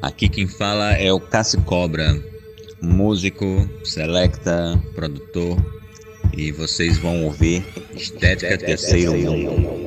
Aqui quem fala é o Cassi Cobra, músico, selecta, produtor, e vocês vão ouvir Estética Terceiro Mundo.